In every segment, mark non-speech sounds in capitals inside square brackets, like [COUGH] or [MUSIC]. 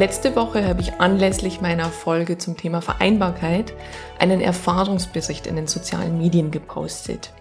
Letzte Woche habe ich anlässlich meiner Folge zum Thema Vereinbarkeit einen Erfahrungsbericht in den sozialen Medien gepostet.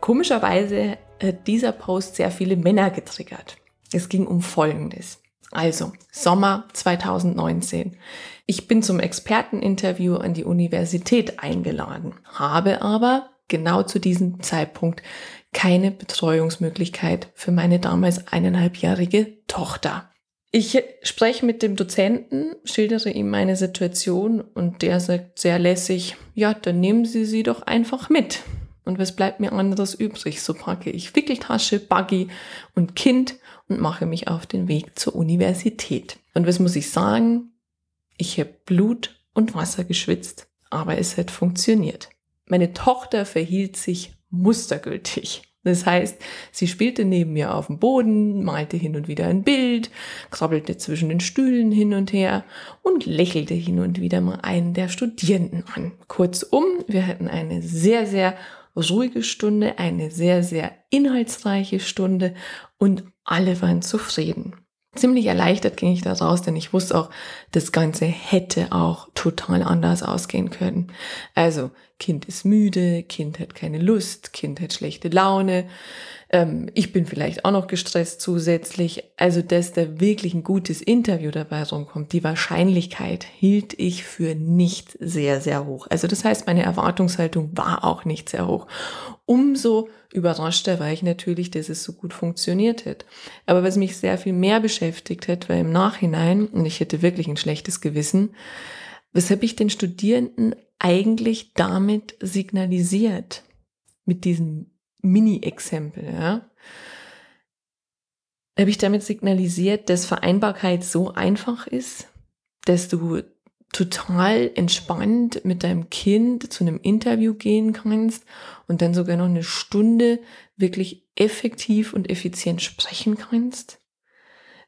Komischerweise hat dieser Post sehr viele Männer getriggert. Es ging um Folgendes. Also, Sommer 2019. Ich bin zum Experteninterview an die Universität eingeladen, habe aber genau zu diesem Zeitpunkt keine Betreuungsmöglichkeit für meine damals eineinhalbjährige Tochter. Ich spreche mit dem Dozenten, schildere ihm meine Situation und der sagt sehr lässig, ja, dann nehmen Sie sie doch einfach mit. Und was bleibt mir anderes übrig? So packe ich Wickeltasche, Buggy und Kind und mache mich auf den Weg zur Universität. Und was muss ich sagen? Ich habe Blut und Wasser geschwitzt, aber es hat funktioniert. Meine Tochter verhielt sich mustergültig. Das heißt, sie spielte neben mir auf dem Boden, malte hin und wieder ein Bild, krabbelte zwischen den Stühlen hin und her und lächelte hin und wieder mal einen der Studierenden an. Kurzum, wir hatten eine sehr, sehr ruhige Stunde, eine sehr, sehr inhaltsreiche Stunde und alle waren zufrieden. Ziemlich erleichtert ging ich da raus, denn ich wusste auch, das Ganze hätte auch total anders ausgehen können. Also, Kind ist müde, Kind hat keine Lust, Kind hat schlechte Laune, ähm, ich bin vielleicht auch noch gestresst zusätzlich. Also, dass da wirklich ein gutes Interview dabei rumkommt, die Wahrscheinlichkeit hielt ich für nicht sehr, sehr hoch. Also, das heißt, meine Erwartungshaltung war auch nicht sehr hoch. Umso überraschter war ich natürlich, dass es so gut funktioniert hat. Aber was mich sehr viel mehr beschäftigt hat, war im Nachhinein, und ich hätte wirklich ein schlechtes Gewissen, weshalb ich den Studierenden eigentlich damit signalisiert, mit diesem Mini-Exempel, ja, habe ich damit signalisiert, dass Vereinbarkeit so einfach ist, dass du total entspannt mit deinem Kind zu einem Interview gehen kannst und dann sogar noch eine Stunde wirklich effektiv und effizient sprechen kannst.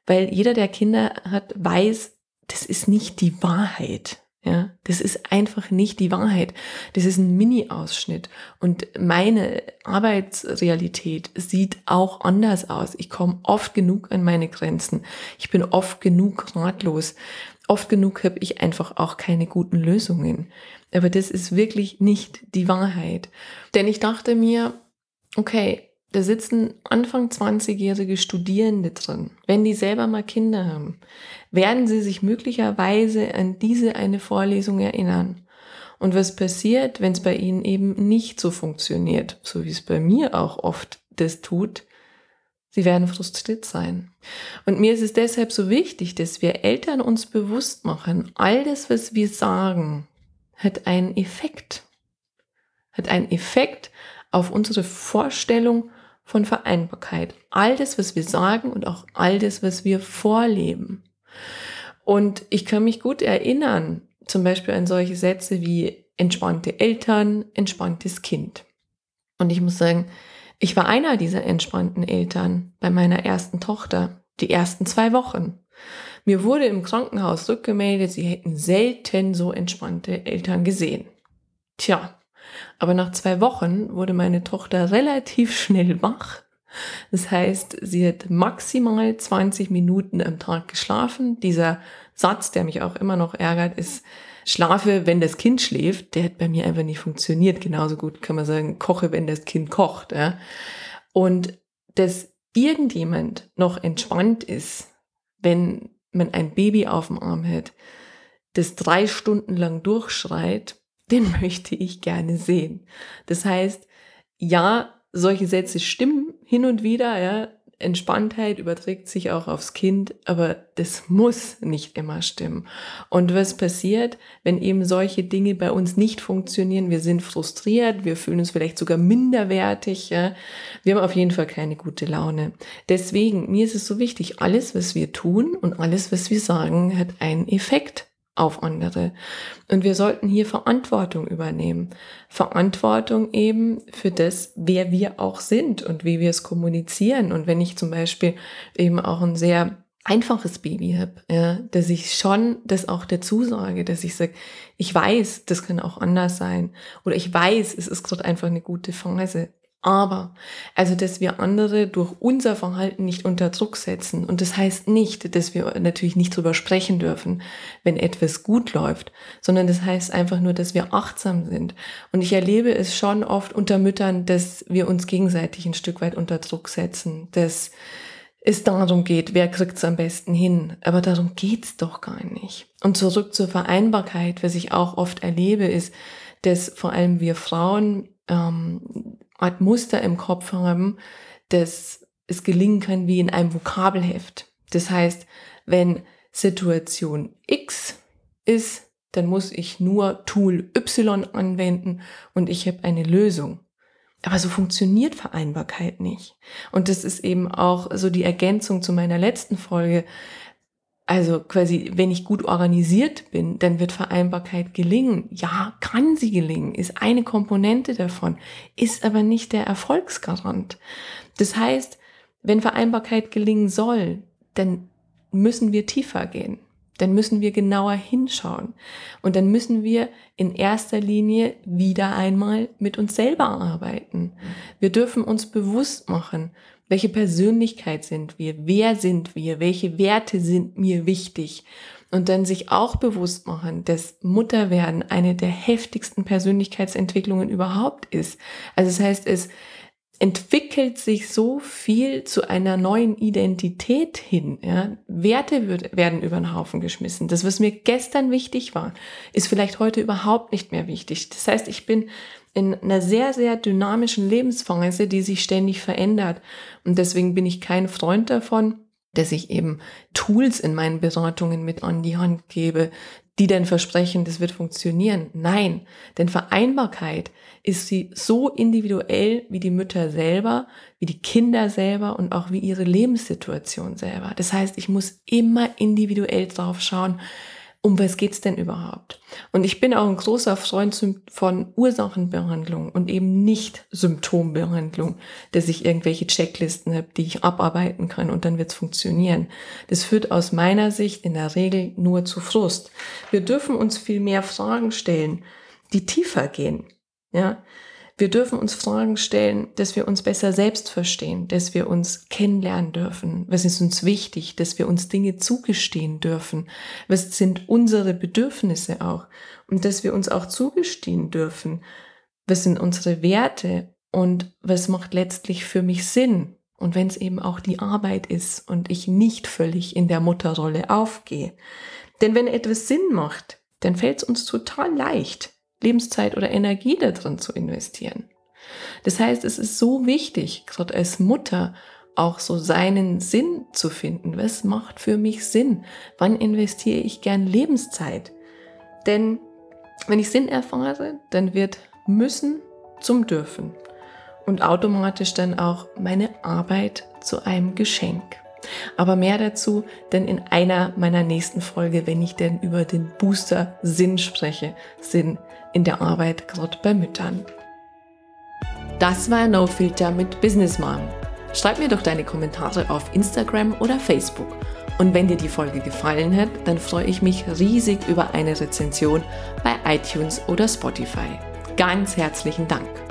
Weil jeder, der Kinder hat, weiß, das ist nicht die Wahrheit. Ja, das ist einfach nicht die Wahrheit. Das ist ein Mini-Ausschnitt. Und meine Arbeitsrealität sieht auch anders aus. Ich komme oft genug an meine Grenzen. Ich bin oft genug ratlos. Oft genug habe ich einfach auch keine guten Lösungen. Aber das ist wirklich nicht die Wahrheit. Denn ich dachte mir, okay, da sitzen Anfang 20-jährige Studierende drin. Wenn die selber mal Kinder haben, werden sie sich möglicherweise an diese eine Vorlesung erinnern. Und was passiert, wenn es bei ihnen eben nicht so funktioniert, so wie es bei mir auch oft das tut? Sie werden frustriert sein. Und mir ist es deshalb so wichtig, dass wir Eltern uns bewusst machen, all das, was wir sagen, hat einen Effekt. Hat einen Effekt auf unsere Vorstellung von Vereinbarkeit. All das, was wir sagen und auch all das, was wir vorleben. Und ich kann mich gut erinnern, zum Beispiel an solche Sätze wie entspannte Eltern, entspanntes Kind. Und ich muss sagen, ich war einer dieser entspannten Eltern bei meiner ersten Tochter, die ersten zwei Wochen. Mir wurde im Krankenhaus rückgemeldet, sie hätten selten so entspannte Eltern gesehen. Tja, aber nach zwei Wochen wurde meine Tochter relativ schnell wach. Das heißt, sie hat maximal 20 Minuten am Tag geschlafen. Dieser Satz, der mich auch immer noch ärgert, ist, schlafe, wenn das Kind schläft. Der hat bei mir einfach nicht funktioniert. Genauso gut kann man sagen, koche, wenn das Kind kocht. Ja. Und dass irgendjemand noch entspannt ist, wenn man ein Baby auf dem Arm hat, das drei Stunden lang durchschreit, den [LAUGHS] möchte ich gerne sehen. Das heißt, ja, solche Sätze stimmen hin und wieder, ja. Entspanntheit überträgt sich auch aufs Kind, aber das muss nicht immer stimmen. Und was passiert, wenn eben solche Dinge bei uns nicht funktionieren? Wir sind frustriert, wir fühlen uns vielleicht sogar minderwertig, ja. Wir haben auf jeden Fall keine gute Laune. Deswegen, mir ist es so wichtig, alles, was wir tun und alles, was wir sagen, hat einen Effekt auf andere. Und wir sollten hier Verantwortung übernehmen. Verantwortung eben für das, wer wir auch sind und wie wir es kommunizieren. Und wenn ich zum Beispiel eben auch ein sehr einfaches Baby habe, ja, dass ich schon das auch dazu sage, dass ich sage, ich weiß, das kann auch anders sein. Oder ich weiß, es ist gerade einfach eine gute Phase. Aber, also, dass wir andere durch unser Verhalten nicht unter Druck setzen. Und das heißt nicht, dass wir natürlich nicht drüber sprechen dürfen, wenn etwas gut läuft, sondern das heißt einfach nur, dass wir achtsam sind. Und ich erlebe es schon oft unter Müttern, dass wir uns gegenseitig ein Stück weit unter Druck setzen, dass es darum geht, wer kriegt es am besten hin. Aber darum geht's doch gar nicht. Und zurück zur Vereinbarkeit, was ich auch oft erlebe, ist, dass vor allem wir Frauen ähm, Art Muster im Kopf haben, dass es gelingen kann wie in einem Vokabelheft. Das heißt, wenn Situation X ist, dann muss ich nur Tool Y anwenden und ich habe eine Lösung. Aber so funktioniert Vereinbarkeit nicht. Und das ist eben auch so die Ergänzung zu meiner letzten Folge. Also quasi, wenn ich gut organisiert bin, dann wird Vereinbarkeit gelingen. Ja, kann sie gelingen, ist eine Komponente davon, ist aber nicht der Erfolgsgarant. Das heißt, wenn Vereinbarkeit gelingen soll, dann müssen wir tiefer gehen. Dann müssen wir genauer hinschauen. Und dann müssen wir in erster Linie wieder einmal mit uns selber arbeiten. Wir dürfen uns bewusst machen, welche Persönlichkeit sind wir? Wer sind wir? Welche Werte sind mir wichtig? Und dann sich auch bewusst machen, dass Mutterwerden eine der heftigsten Persönlichkeitsentwicklungen überhaupt ist. Also das heißt, es entwickelt sich so viel zu einer neuen Identität hin. Ja? Werte wird, werden über den Haufen geschmissen. Das, was mir gestern wichtig war, ist vielleicht heute überhaupt nicht mehr wichtig. Das heißt, ich bin in einer sehr, sehr dynamischen Lebensphase, die sich ständig verändert. Und deswegen bin ich kein Freund davon, dass ich eben Tools in meinen Beratungen mit an die Hand gebe, die dann versprechen, das wird funktionieren. Nein, denn Vereinbarkeit ist sie so individuell wie die Mütter selber, wie die Kinder selber und auch wie ihre Lebenssituation selber. Das heißt, ich muss immer individuell drauf schauen, um was geht's denn überhaupt? Und ich bin auch ein großer Freund von Ursachenbehandlung und eben nicht Symptombehandlung, dass ich irgendwelche Checklisten habe, die ich abarbeiten kann und dann wird's funktionieren. Das führt aus meiner Sicht in der Regel nur zu Frust. Wir dürfen uns viel mehr Fragen stellen, die tiefer gehen. Ja, wir dürfen uns Fragen stellen, dass wir uns besser selbst verstehen, dass wir uns kennenlernen dürfen. Was ist uns wichtig, dass wir uns Dinge zugestehen dürfen? Was sind unsere Bedürfnisse auch? Und dass wir uns auch zugestehen dürfen, was sind unsere Werte und was macht letztlich für mich Sinn? Und wenn es eben auch die Arbeit ist und ich nicht völlig in der Mutterrolle aufgehe. Denn wenn etwas Sinn macht, dann fällt es uns total leicht, Lebenszeit oder Energie darin zu investieren. Das heißt, es ist so wichtig, gerade als Mutter, auch so seinen Sinn zu finden. Was macht für mich Sinn? Wann investiere ich gern Lebenszeit? Denn wenn ich Sinn erfahre, dann wird müssen zum dürfen und automatisch dann auch meine Arbeit zu einem Geschenk. Aber mehr dazu denn in einer meiner nächsten Folge, wenn ich denn über den Booster Sinn spreche. Sinn in der Arbeit, gerade bei Müttern. Das war No Filter mit Business Mom. Schreib mir doch deine Kommentare auf Instagram oder Facebook. Und wenn dir die Folge gefallen hat, dann freue ich mich riesig über eine Rezension bei iTunes oder Spotify. Ganz herzlichen Dank.